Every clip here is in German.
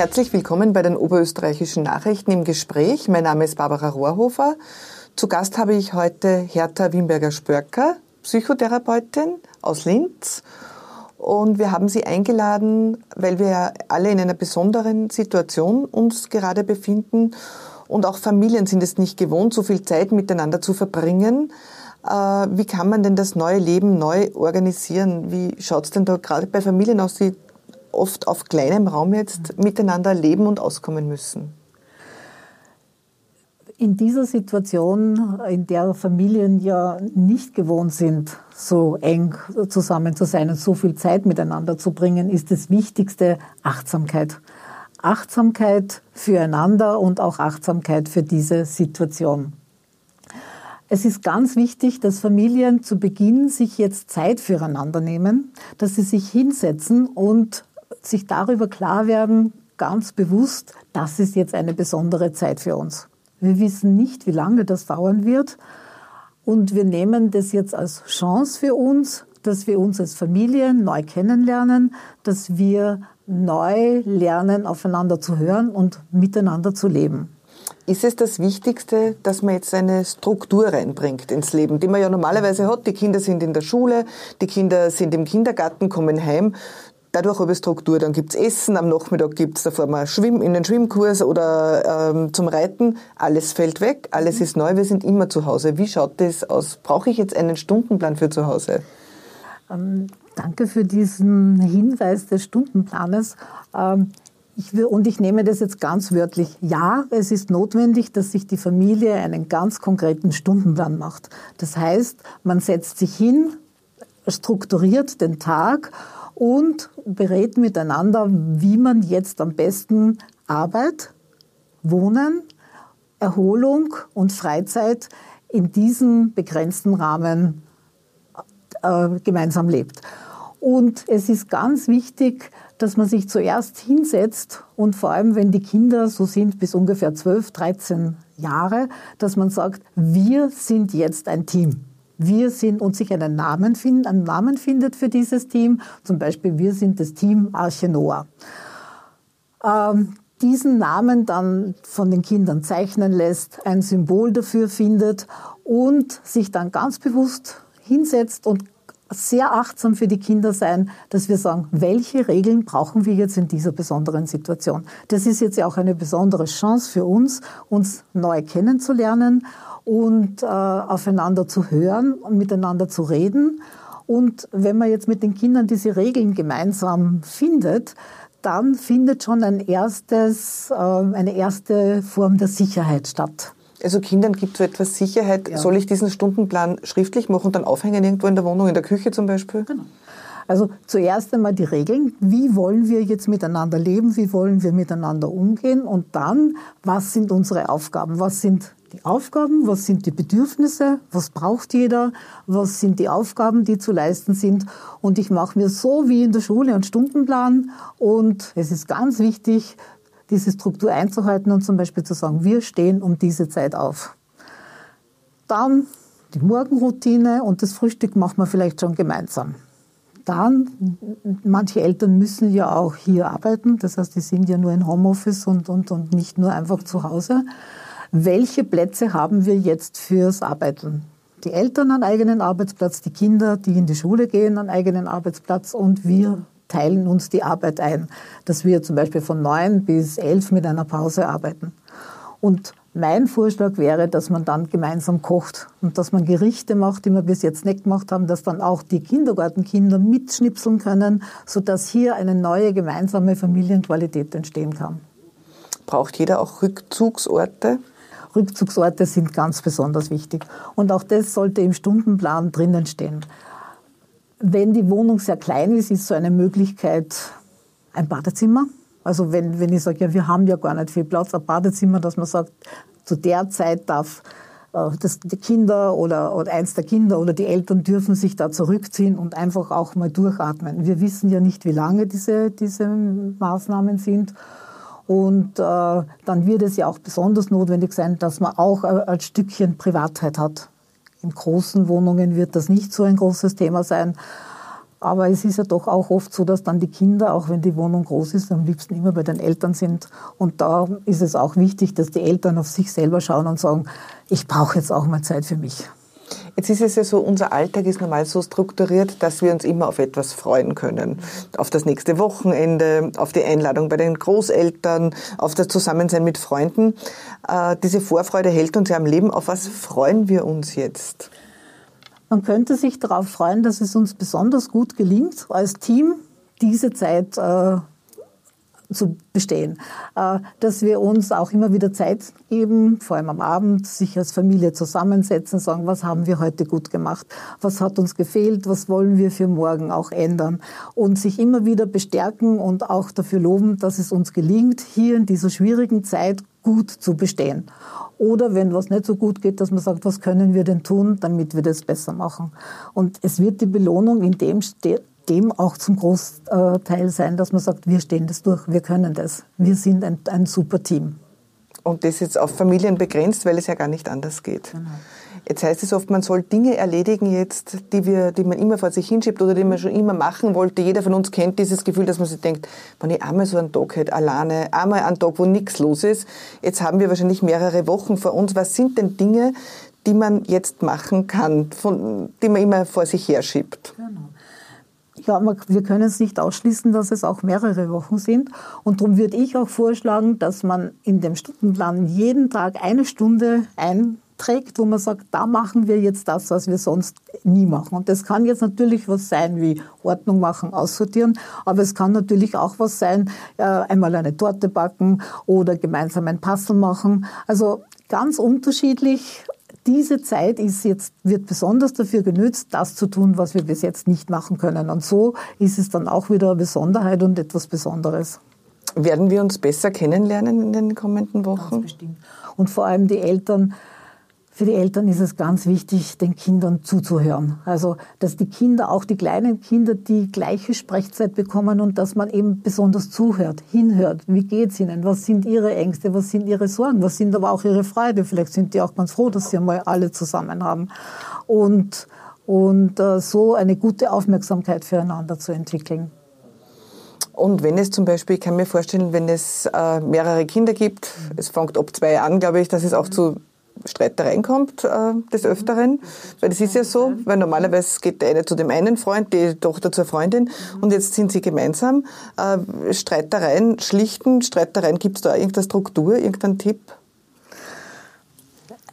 Herzlich willkommen bei den Oberösterreichischen Nachrichten im Gespräch. Mein Name ist Barbara Rohrhofer. Zu Gast habe ich heute Hertha Wimberger-Spörker, Psychotherapeutin aus Linz. Und wir haben sie eingeladen, weil wir alle in einer besonderen Situation uns gerade befinden. Und auch Familien sind es nicht gewohnt, so viel Zeit miteinander zu verbringen. Äh, wie kann man denn das neue Leben neu organisieren? Wie schaut es denn da gerade bei Familien aus, die oft auf kleinem Raum jetzt miteinander leben und auskommen müssen? In dieser Situation, in der Familien ja nicht gewohnt sind, so eng zusammen zu sein und so viel Zeit miteinander zu bringen, ist das Wichtigste Achtsamkeit. Achtsamkeit füreinander und auch Achtsamkeit für diese Situation. Es ist ganz wichtig, dass Familien zu Beginn sich jetzt Zeit füreinander nehmen, dass sie sich hinsetzen und sich darüber klar werden, ganz bewusst, das ist jetzt eine besondere Zeit für uns. Wir wissen nicht, wie lange das dauern wird. Und wir nehmen das jetzt als Chance für uns, dass wir uns als Familie neu kennenlernen, dass wir neu lernen, aufeinander zu hören und miteinander zu leben. Ist es das Wichtigste, dass man jetzt eine Struktur reinbringt ins Leben, die man ja normalerweise hat? Die Kinder sind in der Schule, die Kinder sind im Kindergarten, kommen heim dadurch habe ich Struktur. Dann gibt's Essen, am Nachmittag gibt's davor mal Schwimm, in den Schwimmkurs oder ähm, zum Reiten. Alles fällt weg, alles mhm. ist neu, wir sind immer zu Hause. Wie schaut das aus? Brauche ich jetzt einen Stundenplan für zu Hause? Ähm, danke für diesen Hinweis des Stundenplanes. Ähm, ich will, und ich nehme das jetzt ganz wörtlich. Ja, es ist notwendig, dass sich die Familie einen ganz konkreten Stundenplan macht. Das heißt, man setzt sich hin, strukturiert den Tag und berät miteinander, wie man jetzt am besten Arbeit, Wohnen, Erholung und Freizeit in diesem begrenzten Rahmen äh, gemeinsam lebt. Und es ist ganz wichtig, dass man sich zuerst hinsetzt und vor allem, wenn die Kinder so sind bis ungefähr 12, 13 Jahre, dass man sagt, wir sind jetzt ein Team wir sind und sich einen Namen, finden, einen Namen findet für dieses Team. Zum Beispiel, wir sind das Team Arche Noah. Ähm, diesen Namen dann von den Kindern zeichnen lässt, ein Symbol dafür findet und sich dann ganz bewusst hinsetzt und sehr achtsam für die Kinder sein, dass wir sagen, welche Regeln brauchen wir jetzt in dieser besonderen Situation. Das ist jetzt ja auch eine besondere Chance für uns, uns neu kennenzulernen und äh, aufeinander zu hören und miteinander zu reden. Und wenn man jetzt mit den Kindern diese Regeln gemeinsam findet, dann findet schon ein erstes, äh, eine erste Form der Sicherheit statt. Also Kindern gibt so etwas Sicherheit. Ja. Soll ich diesen Stundenplan schriftlich machen und dann aufhängen irgendwo in der Wohnung, in der Küche zum Beispiel? Genau. Also zuerst einmal die Regeln. Wie wollen wir jetzt miteinander leben? Wie wollen wir miteinander umgehen? Und dann, was sind unsere Aufgaben? Was sind die Aufgaben, was sind die Bedürfnisse, was braucht jeder, was sind die Aufgaben, die zu leisten sind. Und ich mache mir so wie in der Schule einen Stundenplan. Und es ist ganz wichtig, diese Struktur einzuhalten und zum Beispiel zu sagen, wir stehen um diese Zeit auf. Dann die Morgenroutine und das Frühstück machen wir vielleicht schon gemeinsam. Dann, manche Eltern müssen ja auch hier arbeiten, das heißt, die sind ja nur in Homeoffice und, und, und nicht nur einfach zu Hause welche Plätze haben wir jetzt fürs Arbeiten? Die Eltern einen eigenen Arbeitsplatz, die Kinder, die in die Schule gehen, einen eigenen Arbeitsplatz und wir teilen uns die Arbeit ein, dass wir zum Beispiel von neun bis elf mit einer Pause arbeiten. Und mein Vorschlag wäre, dass man dann gemeinsam kocht und dass man Gerichte macht, die wir bis jetzt nicht gemacht haben, dass dann auch die Kindergartenkinder mitschnipseln können, sodass hier eine neue gemeinsame Familienqualität entstehen kann. Braucht jeder auch Rückzugsorte? Rückzugsorte sind ganz besonders wichtig. Und auch das sollte im Stundenplan drinnen stehen. Wenn die Wohnung sehr klein ist, ist so eine Möglichkeit ein Badezimmer. Also wenn, wenn ich sage, ja, wir haben ja gar nicht viel Platz, ein Badezimmer, dass man sagt, zu der Zeit darf äh, das, die Kinder oder, oder eins der Kinder oder die Eltern dürfen sich da zurückziehen und einfach auch mal durchatmen. Wir wissen ja nicht, wie lange diese, diese Maßnahmen sind. Und äh, dann wird es ja auch besonders notwendig sein, dass man auch äh, ein Stückchen Privatheit hat. In großen Wohnungen wird das nicht so ein großes Thema sein. Aber es ist ja doch auch oft so, dass dann die Kinder, auch wenn die Wohnung groß ist, am liebsten immer bei den Eltern sind. Und da ist es auch wichtig, dass die Eltern auf sich selber schauen und sagen, ich brauche jetzt auch mal Zeit für mich. Jetzt ist es ja so, unser Alltag ist normal so strukturiert, dass wir uns immer auf etwas freuen können. Auf das nächste Wochenende, auf die Einladung bei den Großeltern, auf das Zusammensein mit Freunden. Äh, diese Vorfreude hält uns ja am Leben. Auf was freuen wir uns jetzt? Man könnte sich darauf freuen, dass es uns besonders gut gelingt, als Team diese Zeit äh, zu bestehen. Äh, dass wir uns auch immer wieder Zeit geben, vor allem am Abend, sich als Familie zusammensetzen, sagen, was haben wir heute gut gemacht, was hat uns gefehlt, was wollen wir für morgen auch ändern und sich immer wieder bestärken und auch dafür loben, dass es uns gelingt, hier in dieser schwierigen Zeit gut zu bestehen. Oder wenn was nicht so gut geht, dass man sagt, was können wir denn tun, damit wir das besser machen. Und es wird die Belohnung in dem, dem auch zum Großteil sein, dass man sagt, wir stehen das durch, wir können das, wir sind ein, ein super Team. Und das jetzt auf Familien begrenzt, weil es ja gar nicht anders geht. Genau. Jetzt heißt es oft, man soll Dinge erledigen jetzt, die, wir, die man immer vor sich hinschiebt oder die man schon immer machen wollte. Jeder von uns kennt dieses Gefühl, dass man sich denkt, wenn ich einmal so einen Tag hätte, alleine, einmal einen Tag, wo nichts los ist. Jetzt haben wir wahrscheinlich mehrere Wochen vor uns. Was sind denn Dinge, die man jetzt machen kann, von, die man immer vor sich herschiebt? Genau. Ja, wir können es nicht ausschließen, dass es auch mehrere Wochen sind. Und darum würde ich auch vorschlagen, dass man in dem Stundenplan jeden Tag eine Stunde ein trägt, wo man sagt, da machen wir jetzt das, was wir sonst nie machen. Und das kann jetzt natürlich was sein wie Ordnung machen, aussortieren, aber es kann natürlich auch was sein, äh, einmal eine Torte backen oder gemeinsam ein Passel machen. Also ganz unterschiedlich. Diese Zeit ist jetzt, wird besonders dafür genützt, das zu tun, was wir bis jetzt nicht machen können. Und so ist es dann auch wieder eine Besonderheit und etwas Besonderes. Werden wir uns besser kennenlernen in den kommenden Wochen? Ganz bestimmt. Und vor allem die Eltern für die Eltern ist es ganz wichtig, den Kindern zuzuhören. Also, dass die Kinder, auch die kleinen Kinder, die gleiche Sprechzeit bekommen und dass man eben besonders zuhört, hinhört. Wie geht's ihnen? Was sind ihre Ängste? Was sind ihre Sorgen? Was sind aber auch ihre Freude? Vielleicht sind die auch ganz froh, dass sie einmal alle zusammen haben. Und, und äh, so eine gute Aufmerksamkeit füreinander zu entwickeln. Und wenn es zum Beispiel, ich kann mir vorstellen, wenn es äh, mehrere Kinder gibt, es fängt ab zwei an, glaube ich, dass es auch zu Streitereien kommt äh, des Öfteren. Weil das ist ja so, weil normalerweise geht der eine zu dem einen Freund, die Tochter zur Freundin und jetzt sind sie gemeinsam. Äh, Streitereien schlichten, Streitereien, gibt es da irgendeine Struktur, irgendeinen Tipp?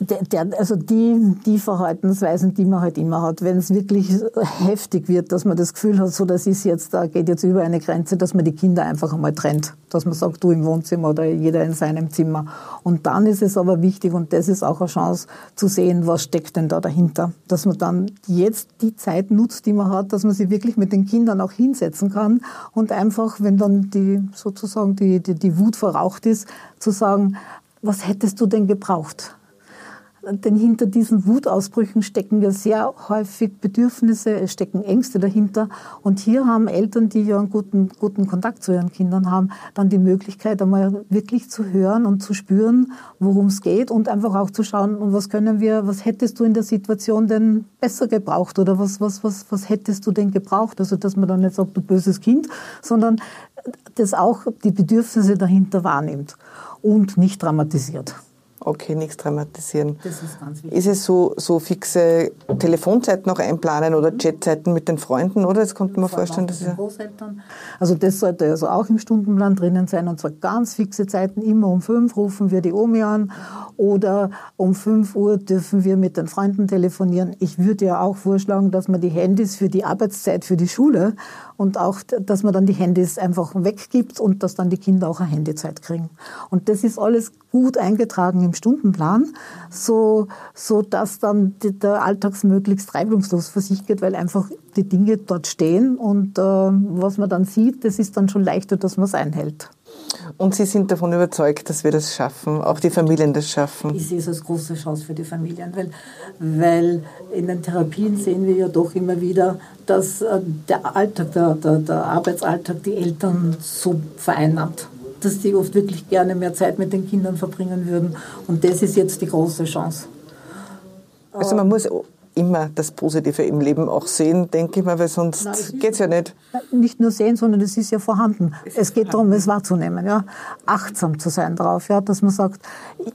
Der, der, also die, die Verhaltensweisen, die man halt immer hat, wenn es wirklich heftig wird, dass man das Gefühl hat, so das ist jetzt, da geht jetzt über eine Grenze, dass man die Kinder einfach einmal trennt, dass man sagt, du im Wohnzimmer oder jeder in seinem Zimmer. Und dann ist es aber wichtig und das ist auch eine Chance zu sehen, was steckt denn da dahinter, dass man dann jetzt die Zeit nutzt, die man hat, dass man sich wirklich mit den Kindern auch hinsetzen kann und einfach, wenn dann die sozusagen die, die, die Wut verraucht ist, zu sagen, was hättest du denn gebraucht? Denn hinter diesen Wutausbrüchen stecken ja sehr häufig Bedürfnisse, es stecken Ängste dahinter. Und hier haben Eltern, die ja einen guten, guten Kontakt zu ihren Kindern haben, dann die Möglichkeit, einmal wirklich zu hören und zu spüren, worum es geht und einfach auch zu schauen, und was können wir, was hättest du in der Situation denn besser gebraucht oder was, was, was, was hättest du denn gebraucht? Also, dass man dann nicht sagt, du böses Kind, sondern das auch die Bedürfnisse dahinter wahrnimmt und nicht dramatisiert. Okay, nichts dramatisieren. Das ist ganz wichtig. Ist es so, so fixe Telefonzeiten noch einplanen oder Chatzeiten mit den Freunden, oder? Das konnte man vorstellen. Dass ja Großeltern. Also das sollte also auch im Stundenplan drinnen sein und zwar ganz fixe Zeiten. Immer um fünf rufen wir die Omi an oder um fünf Uhr dürfen wir mit den Freunden telefonieren. Ich würde ja auch vorschlagen, dass man die Handys für die Arbeitszeit für die Schule und auch, dass man dann die Handys einfach weggibt und dass dann die Kinder auch eine Handyzeit kriegen. Und das ist alles gut eingetragen im Stundenplan, so, so dass dann der Alltags möglichst reibungslos für sich geht, weil einfach die Dinge dort stehen und äh, was man dann sieht, das ist dann schon leichter, dass man es einhält. Und Sie sind davon überzeugt, dass wir das schaffen, auch die Familien das schaffen? Ich sehe es als große Chance für die Familien, weil, weil in den Therapien sehen wir ja doch immer wieder, dass äh, der Alltag, der, der, der Arbeitsalltag die Eltern so vereinnahmt dass die oft wirklich gerne mehr Zeit mit den Kindern verbringen würden. Und das ist jetzt die große Chance. Also man muss immer das Positive im Leben auch sehen, denke ich mal, weil sonst geht es ja nicht. Nicht nur sehen, sondern es ist ja vorhanden. Es, es geht vorhanden. darum, es wahrzunehmen, ja. Achtsam zu sein drauf, ja, dass man sagt,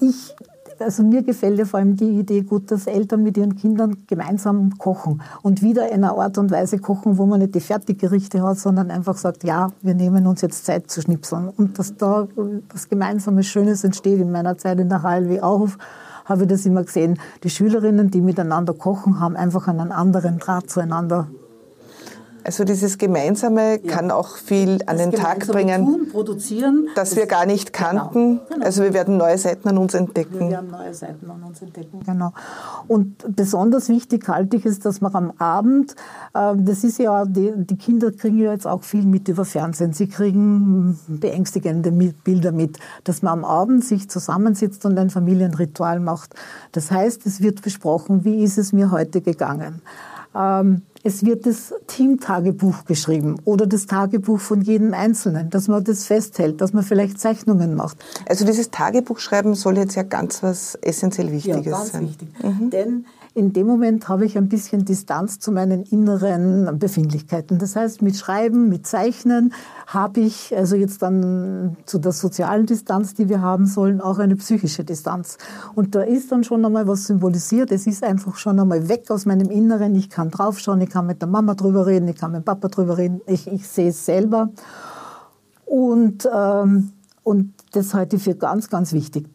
ich, also mir gefällt ja vor allem die Idee gut, dass Eltern mit ihren Kindern gemeinsam kochen und wieder in einer Art und Weise kochen, wo man nicht die Fertiggerichte hat, sondern einfach sagt, ja, wir nehmen uns jetzt Zeit zu schnipseln und dass da was Gemeinsames Schönes entsteht. In meiner Zeit in der HLW auch habe ich das immer gesehen. Die Schülerinnen, die miteinander kochen, haben einfach einen anderen Draht zueinander also dieses Gemeinsame ja. kann auch viel an den Tag bringen, tun, produzieren, das, das wir gar nicht genau. kannten. Genau, genau. Also wir werden neue Seiten an uns entdecken. Wir werden neue Seiten an uns entdecken, genau. Und besonders wichtig halte ich es, dass man am Abend, äh, das ist ja, die, die, Kinder kriegen ja jetzt auch viel mit über Fernsehen. Sie kriegen beängstigende Bilder mit, dass man am Abend sich zusammensitzt und ein Familienritual macht. Das heißt, es wird besprochen, wie ist es mir heute gegangen. Ähm, es wird das Teamtagebuch geschrieben oder das Tagebuch von jedem Einzelnen, dass man das festhält, dass man vielleicht Zeichnungen macht. Also dieses Tagebuchschreiben soll jetzt ja ganz was essentiell Wichtiges ja, ganz sein. Wichtig. Mhm. Denn in dem Moment habe ich ein bisschen Distanz zu meinen inneren Befindlichkeiten. Das heißt, mit Schreiben, mit Zeichnen habe ich also jetzt dann zu der sozialen Distanz, die wir haben sollen, auch eine psychische Distanz. Und da ist dann schon einmal was symbolisiert. Es ist einfach schon einmal weg aus meinem Inneren. Ich kann draufschauen, ich kann mit der Mama drüber reden, ich kann mit dem Papa drüber reden. Ich, ich sehe es selber. Und, ähm, und das halte ich für ganz, ganz wichtig,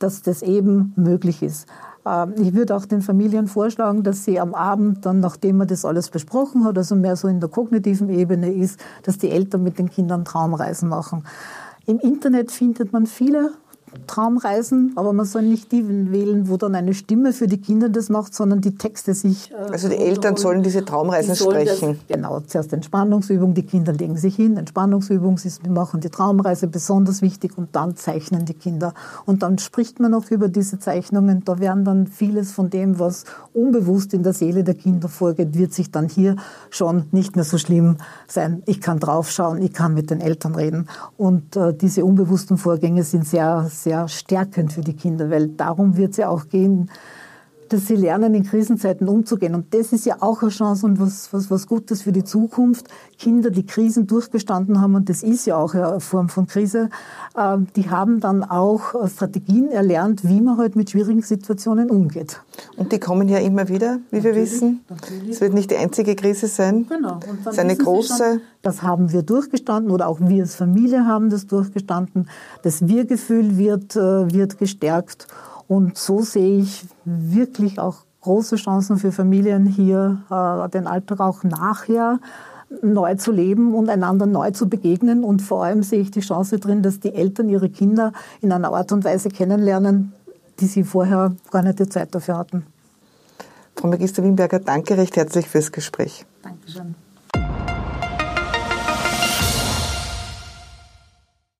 dass das eben möglich ist. Ähm, ich würde auch den Familien vorschlagen, dass sie am Abend dann, nachdem man das alles besprochen hat, also mehr so in der kognitiven Ebene ist, dass die Eltern mit den Kindern Traumreisen machen. Im Internet findet man viele Traumreisen, aber man soll nicht die wählen, wo dann eine Stimme für die Kinder das macht, sondern die Texte sich. Äh, also die Eltern sollen diese Traumreisen sollen sprechen. Das, genau, zuerst Entspannungsübung, die Kinder legen sich hin, Entspannungsübung, sie machen die Traumreise besonders wichtig und dann zeichnen die Kinder. Und dann spricht man auch über diese Zeichnungen. Da werden dann vieles von dem, was unbewusst in der Seele der Kinder vorgeht, wird sich dann hier schon nicht mehr so schlimm sein. Ich kann draufschauen, ich kann mit den Eltern reden. Und äh, diese unbewussten Vorgänge sind sehr, sehr stärkend für die Kinder, weil darum wird es ja auch gehen, dass sie lernen, in Krisenzeiten umzugehen. Und das ist ja auch eine Chance und was, was, was Gutes für die Zukunft. Kinder, die Krisen durchgestanden haben, und das ist ja auch eine Form von Krise, äh, die haben dann auch Strategien erlernt, wie man halt mit schwierigen Situationen umgeht. Und die kommen ja immer wieder, wie natürlich, wir wissen. Natürlich. Es wird nicht die einzige Krise sein. Genau. Es ist eine große. Schon, das haben wir durchgestanden oder auch wir als Familie haben das durchgestanden. Das Wir-Gefühl wird, äh, wird gestärkt. Und so sehe ich wirklich auch große Chancen für Familien hier, äh, den Alltag auch nachher neu zu leben und einander neu zu begegnen. Und vor allem sehe ich die Chance drin, dass die Eltern ihre Kinder in einer Art und Weise kennenlernen, die sie vorher gar nicht die Zeit dafür hatten. Frau Magister Wimberger, danke recht herzlich fürs Gespräch. Dankeschön.